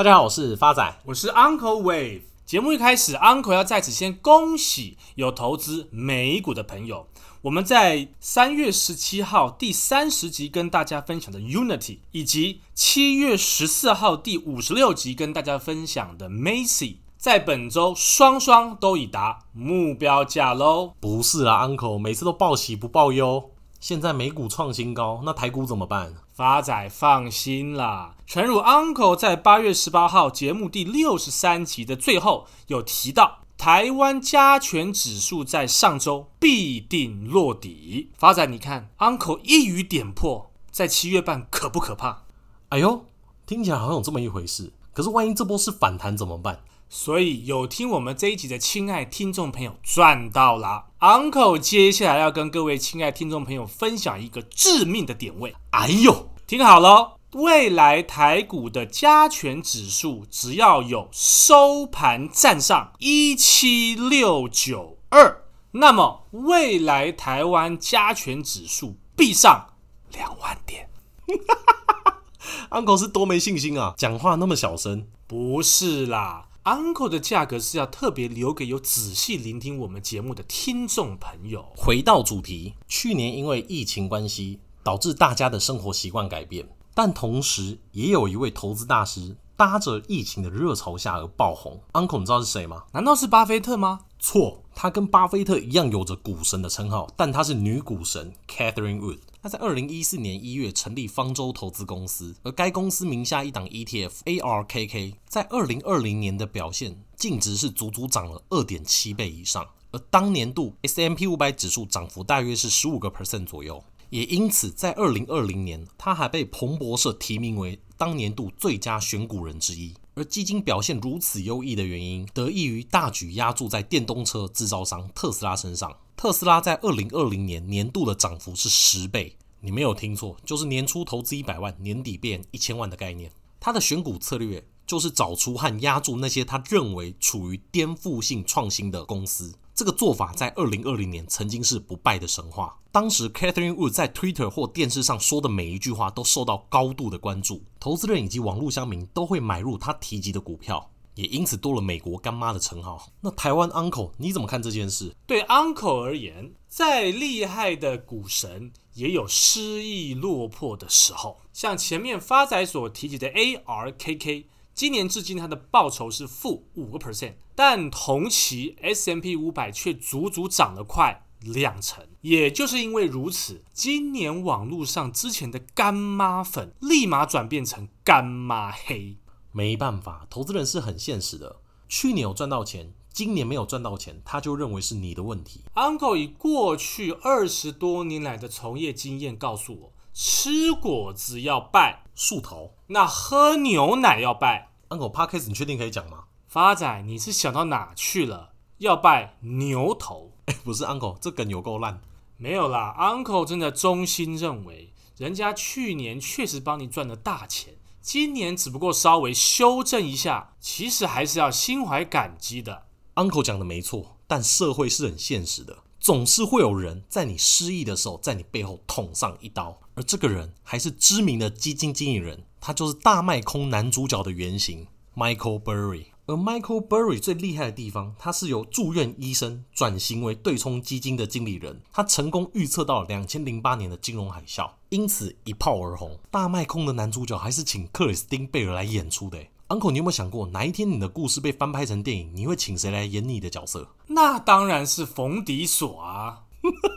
大家好，我是发仔，我是 Uncle Wave。节目一开始，Uncle 要在此先恭喜有投资美股的朋友。我们在三月十七号第三十集跟大家分享的 Unity，以及七月十四号第五十六集跟大家分享的 Macy，在本周双双都已达目标价喽。不是啊，Uncle，每次都报喜不报忧。现在美股创新高，那台股怎么办？发仔放心啦，诚如 Uncle 在八月十八号节目第六十三集的最后有提到，台湾加权指数在上周必定落底。发仔，你看 Uncle 一语点破，在七月半可不可怕？哎呦，听起来好像有这么一回事。可是万一这波是反弹怎么办？所以有听我们这一集的亲爱听众朋友赚到啦，Uncle 接下来要跟各位亲爱听众朋友分享一个致命的点位。哎呦，听好了，未来台股的加权指数只要有收盘站上一七六九二，那么未来台湾加权指数必上两万点。Uncle 是多没信心啊，讲话那么小声。不是啦。Uncle 的价格是要特别留给有仔细聆听我们节目的听众朋友。回到主题，去年因为疫情关系，导致大家的生活习惯改变，但同时也有一位投资大师搭着疫情的热潮下而爆红。Uncle，你知道是谁吗？难道是巴菲特吗？错，他跟巴菲特一样有着股神的称号，但他是女股神 Catherine Wood。她在二零一四年一月成立方舟投资公司，而该公司名下一档 ETF ARKK 在二零二零年的表现净值是足足涨了二点七倍以上，而当年度 S&P 五百指数涨幅大约是十五个 percent 左右，也因此在二零二零年他还被彭博社提名为当年度最佳选股人之一。而基金表现如此优异的原因，得益于大举押注在电动车制造商特斯拉身上。特斯拉在二零二零年年度的涨幅是十倍，你没有听错，就是年初投资一百万，年底变一千万的概念。他的选股策略就是找出和押注那些他认为处于颠覆性创新的公司。这个做法在二零二零年曾经是不败的神话。当时 Catherine Wood 在 Twitter 或电视上说的每一句话都受到高度的关注，投资人以及网络乡民都会买入他提及的股票。也因此多了“美国干妈”的称号。那台湾 Uncle 你怎么看这件事？对 Uncle 而言，再厉害的股神也有失意落魄的时候。像前面发仔所提及的 ARKK，今年至今它的报酬是负五个 percent，但同期 S M P 五百却足足涨了快两成。也就是因为如此，今年网络上之前的干妈粉立马转变成干妈黑。没办法，投资人是很现实的。去年有赚到钱，今年没有赚到钱，他就认为是你的问题。Uncle 以过去二十多年来的从业经验告诉我，吃果子要拜树头，那喝牛奶要拜 Uncle，Podcast 你确定可以讲吗？发仔，你是想到哪去了？要拜牛头？哎，不是 Uncle，这梗有够烂。没有啦，Uncle 真的衷心认为，人家去年确实帮你赚了大钱。今年只不过稍微修正一下，其实还是要心怀感激的。Uncle 讲的没错，但社会是很现实的，总是会有人在你失意的时候，在你背后捅上一刀，而这个人还是知名的基金经理人，他就是大卖空男主角的原型 Michael Burry。而 Michael Burry 最厉害的地方，他是由住院医生转型为对冲基金的经理人，他成功预测到了两千零八年的金融海啸，因此一炮而红。大卖空的男主角还是请克里斯汀贝尔来演出的。Uncle，你有没有想过，哪一天你的故事被翻拍成电影，你会请谁来演你的角色？那当然是冯迪索啊，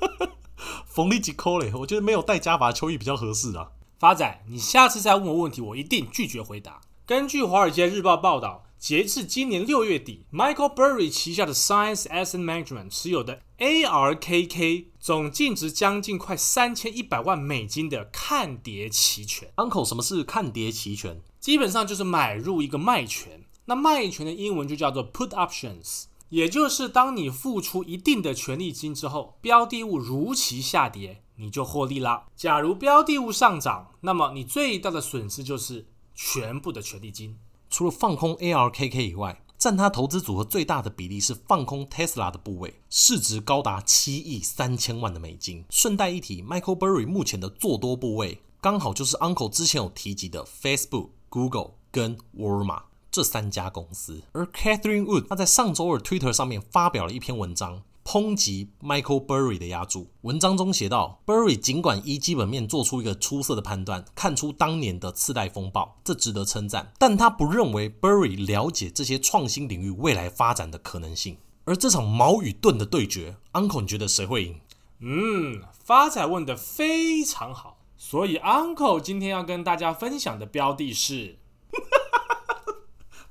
冯迪吉科嘞，我觉得没有戴假发的秋意比较合适啊。发仔，你下次再问我问题，我一定拒绝回答。根据《华尔街日报》报道。截至今年六月底，Michael Burry 旗下的 Science Asset Management 持有的 ARKK 总净值将近快三千一百万美金的看跌期权。Uncle，什么是看跌期权？基本上就是买入一个卖权。那卖权的英文就叫做 Put Options，也就是当你付出一定的权利金之后，标的物如期下跌，你就获利啦。假如标的物上涨，那么你最大的损失就是全部的权利金。除了放空 ARKK 以外，占他投资组合最大的比例是放空 Tesla 的部位，市值高达七亿三千万的美金。顺带一提，Michael Burry 目前的做多部位刚好就是 Uncle 之前有提及的 Facebook、Google 跟沃尔玛。这三家公司。而 Catherine Wood 她在上周二 Twitter 上面发表了一篇文章，抨击 Michael Burry 的押注。文章中写道，Burry 尽管依基本面做出一个出色的判断，看出当年的次贷风暴，这值得称赞，但他不认为 Burry 了解这些创新领域未来发展的可能性。而这场矛与盾的对决，Uncle 你觉得谁会赢？嗯，发财问得非常好，所以 Uncle 今天要跟大家分享的标的是，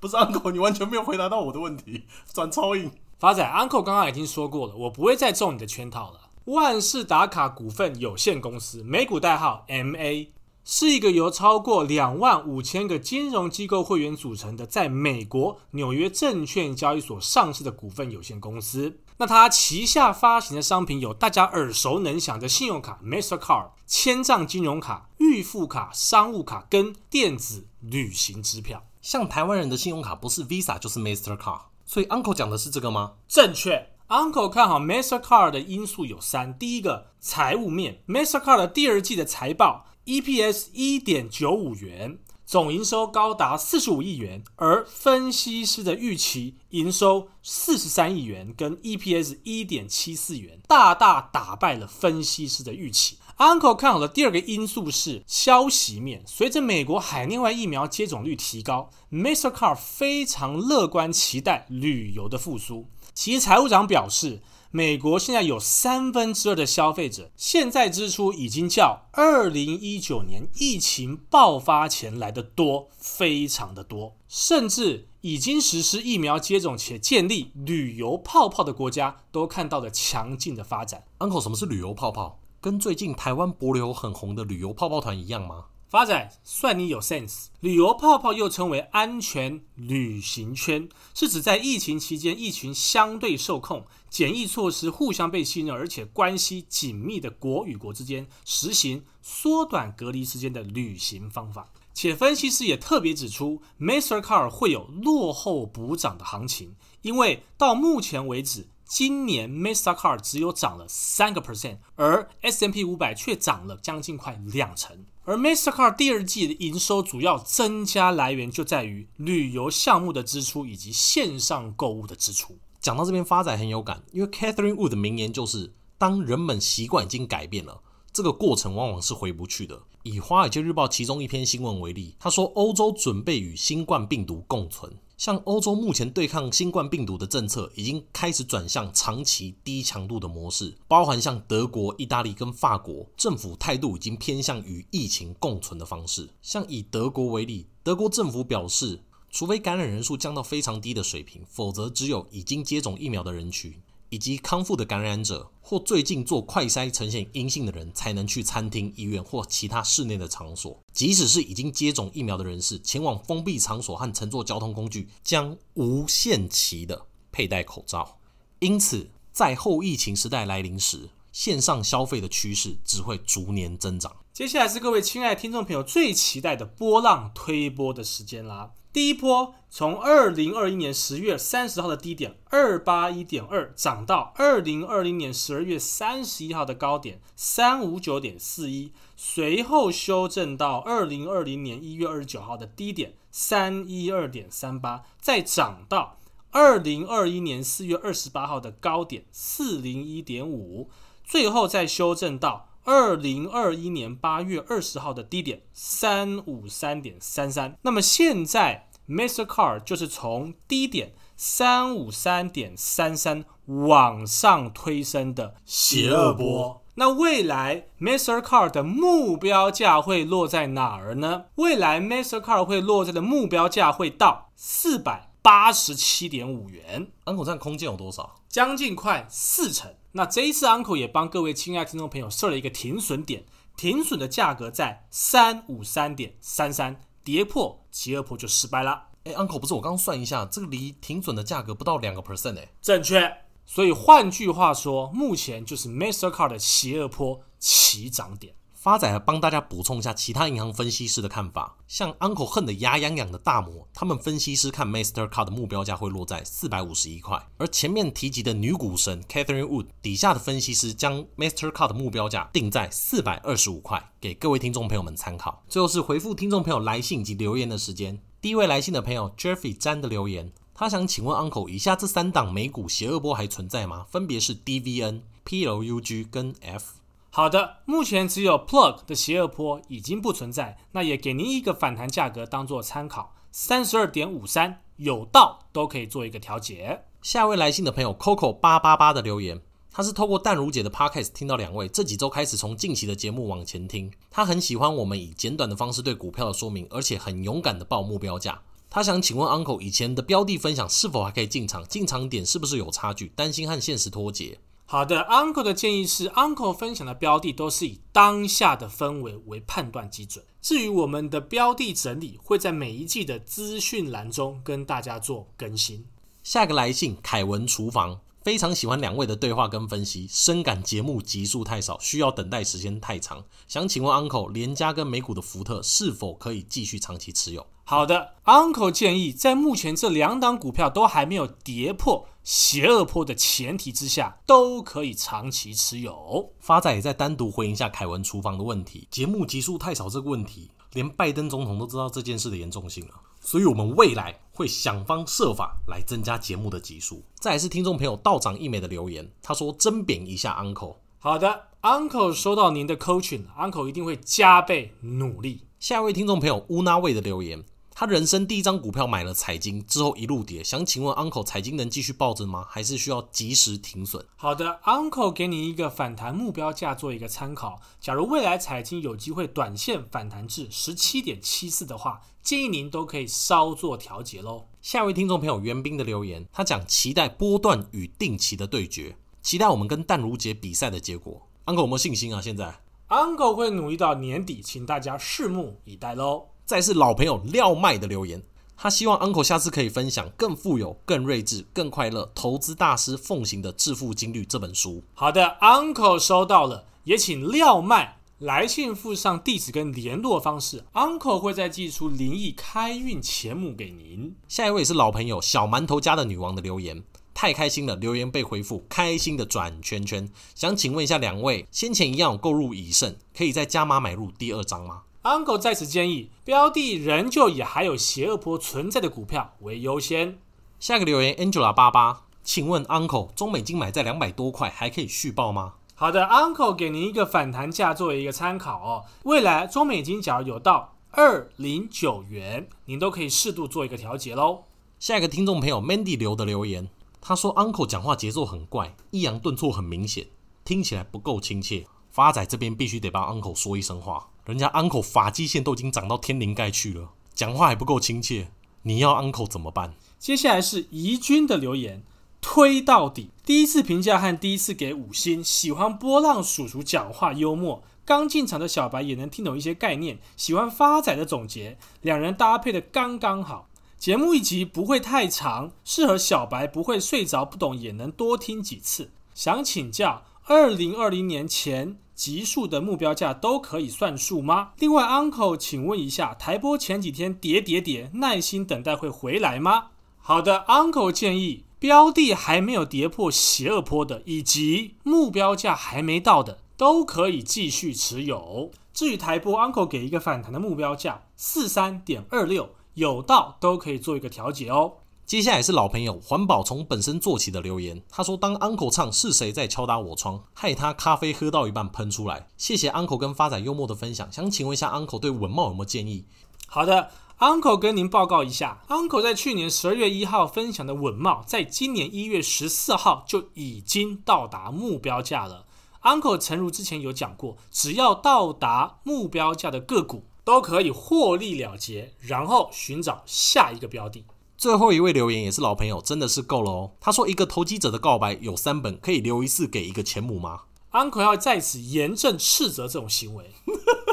不是 Uncle，你完全没有回答到我的问题，转超硬。发仔，Uncle 刚刚已经说过了，我不会再中你的圈套了。万事达卡股份有限公司，美股代号 MA。是一个由超过两万五千个金融机构会员组成的，在美国纽约证券交易所上市的股份有限公司。那它旗下发行的商品有大家耳熟能详的信用卡 Mastercard、签帐金融卡、预付卡、商务卡跟电子旅行支票。像台湾人的信用卡不是 Visa 就是 Mastercard，所以 Uncle 讲的是这个吗？正确。Uncle 看好 Mastercard 的因素有三：第一个，财务面，Mastercard 的第二季的财报。EPS 一点九五元，总营收高达四十五亿元，而分析师的预期营收四十三亿元，跟 EPS 一点七四元，大大打败了分析师的预期。Uncle 看好的第二个因素是消息面，随着美国海内外疫苗接种率提高，Mastercard 非常乐观期待旅游的复苏。其财务长表示。美国现在有三分之二的消费者现在支出已经较二零一九年疫情爆发前来的多，非常的多，甚至已经实施疫苗接种且建立旅游泡泡的国家都看到了强劲的发展。Uncle，什么是旅游泡泡？跟最近台湾帛琉很红的旅游泡泡团一样吗？发仔，算你有 sense。旅游泡泡又称为安全旅行圈，是指在疫情期间，疫情相对受控，检疫措施互相被信任，而且关系紧密的国与国之间实行缩短隔离时间的旅行方法。且分析师也特别指出，Mastercard 会有落后补涨的行情，因为到目前为止，今年 Mastercard 只有涨了三个 percent，而 S M P 五百却涨了将近快两成。而 Mastercard 第二季的营收主要增加来源就在于旅游项目的支出以及线上购物的支出。讲到这边，发仔很有感，因为 Catherine Wood 的名言就是：当人们习惯已经改变了，这个过程往往是回不去的。以《华尔街日报》其中一篇新闻为例，他说欧洲准备与新冠病毒共存。像欧洲目前对抗新冠病毒的政策已经开始转向长期低强度的模式，包含像德国、意大利跟法国政府态度已经偏向与疫情共存的方式。像以德国为例，德国政府表示，除非感染人数降到非常低的水平，否则只有已经接种疫苗的人群。以及康复的感染者或最近做快筛呈现阴性的人，才能去餐厅、医院或其他室内的场所。即使是已经接种疫苗的人士，前往封闭场所和乘坐交通工具，将无限期的佩戴口罩。因此，在后疫情时代来临时，线上消费的趋势只会逐年增长。接下来是各位亲爱的听众朋友最期待的波浪推波的时间啦。第一波从二零二一年十月三十号的低点二八一点二涨到二零二零年十二月三十一号的高点三五九点四一，随后修正到二零二零年一月二十九号的低点三一二点三八，再涨到二零二一年四月二十八号的高点四零一点五，最后再修正到。二零二一年八月二十号的低点三五三点三三，那么现在 Mastercard 就是从低点三五三点三三往上推升的邪恶波。那未来 Mastercard 的目标价会落在哪儿呢？未来 Mastercard 会落在的目标价会到四百八十七点五元。安口站空间有多少？将近快四成。那这一次，Uncle 也帮各位亲爱的听众朋友设了一个停损点，停损的价格在三五三点三三，跌破邪恶波就失败了。哎，Uncle 不是，我刚刚算一下，这个离停损的价格不到两个 percent 哎，正确。所以换句话说，目前就是 Mastercard 的奇尔坡起涨点。发仔帮大家补充一下其他银行分析师的看法，像 Uncle 恨得牙痒痒的大摩，他们分析师看 Mastercard 的目标价会落在四百五十一块，而前面提及的女股神 Catherine Wood 底下的分析师将 Mastercard 的目标价定在四百二十五块，给各位听众朋友们参考。最后是回复听众朋友来信及留言的时间。第一位来信的朋友 Jeffrey 詹的留言，他想请问 Uncle，以下这三档美股邪恶波还存在吗？分别是 DVN、PLUG 跟 F。好的，目前只有 Plug 的邪恶波已经不存在，那也给您一个反弹价格当做参考，三十二点五三，有到都可以做一个调节。下一位来信的朋友 Coco 八八八的留言。他是透过淡如姐的 podcast 听到两位，这几周开始从近期的节目往前听。他很喜欢我们以简短的方式对股票的说明，而且很勇敢的报目标价。他想请问 Uncle，以前的标的分享是否还可以进场？进场点是不是有差距？担心和现实脱节。好的，Uncle 的建议是，Uncle 分享的标的都是以当下的氛围为判断基准。至于我们的标的整理，会在每一季的资讯栏中跟大家做更新。下个来信，凯文厨房。非常喜欢两位的对话跟分析，深感节目集数太少，需要等待时间太长。想请问 Uncle，连家跟美股的福特是否可以继续长期持有？好的，Uncle 建议，在目前这两档股票都还没有跌破邪恶坡的前提之下，都可以长期持有。发仔也在单独回应一下凯文厨房的问题，节目集数太少这个问题，连拜登总统都知道这件事的严重性了。所以，我们未来会想方设法来增加节目的集数。再来是听众朋友道长一枚的留言，他说：“甄贬一下 Uncle。”好的，Uncle 收到您的 coaching，Uncle 一定会加倍努力。下一位听众朋友乌那卫的留言。他人生第一张股票买了彩晶之后一路跌，想请问 Uncle，彩晶能继续抱着吗？还是需要及时停损？好的，Uncle 给你一个反弹目标价做一个参考。假如未来彩晶有机会短线反弹至十七点七四的话，建议您都可以稍作调节喽。下一位听众朋友袁斌的留言，他讲期待波段与定期的对决，期待我们跟淡如姐比赛的结果。Uncle 有没有信心啊？现在 Uncle 会努力到年底，请大家拭目以待喽。再是老朋友廖麦的留言，他希望 Uncle 下次可以分享更富有、更睿智、更快乐、投资大师奉行的致富金律这本书。好的，Uncle 收到了，也请廖麦来信附上地址跟联络方式，Uncle 会再寄出灵异开运钱母给您。下一位是老朋友小馒头家的女王的留言，太开心了，留言被回复，开心的转圈圈。想请问一下两位，先前一样有购入已胜，可以再加码买入第二张吗？Uncle 在此建议，标的仍旧以还有邪恶波存在的股票为优先。下个留言 Angela 八八，请问 Uncle，中美金买在两百多块，还可以续报吗？好的，Uncle 给您一个反弹价作为一个参考哦。未来中美金假如有到二零九元，您都可以适度做一个调节喽。下一个听众朋友 Mandy 留的留言，他说 Uncle 讲话节奏很怪，抑扬顿挫很明显，听起来不够亲切。发仔这边必须得帮 Uncle 说一声话。人家 uncle 发际线都已经长到天灵盖去了，讲话还不够亲切，你要 uncle 怎么办？接下来是怡君的留言，推到底。第一次评价和第一次给五星，喜欢波浪叔叔讲话幽默，刚进场的小白也能听懂一些概念，喜欢发仔的总结，两人搭配的刚刚好。节目一集不会太长，适合小白不会睡着不懂也能多听几次。想请教，二零二零年前。级数的目标价都可以算数吗？另外，Uncle，请问一下，台波前几天跌跌跌，耐心等待会回来吗？好的，Uncle 建议标的还没有跌破邪恶坡的，以及目标价还没到的，都可以继续持有。至于台波，Uncle 给一个反弹的目标价四三点二六，有到都可以做一个调节哦。接下来是老朋友环保从本身做起的留言，他说：“当 Uncle 唱是谁在敲打我窗，害他咖啡喝到一半喷出来。”谢谢 Uncle 跟发仔幽默的分享，想请问一下 Uncle 对稳懋有没有建议？好的，Uncle 跟您报告一下，Uncle 在去年十二月一号分享的稳懋，在今年一月十四号就已经到达目标价了。Uncle 诚如之前有讲过，只要到达目标价的个股都可以获利了结，然后寻找下一个标的。最后一位留言也是老朋友，真的是够了哦。他说：“一个投机者的告白有三本，可以留一次给一个前母吗？”Uncle 要在此严正斥责这种行为，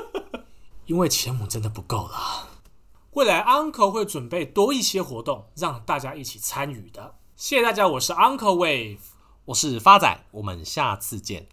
因为前母真的不够了。未来 Uncle 会准备多一些活动，让大家一起参与的。谢谢大家，我是 Uncle Wave，我是发仔，我们下次见。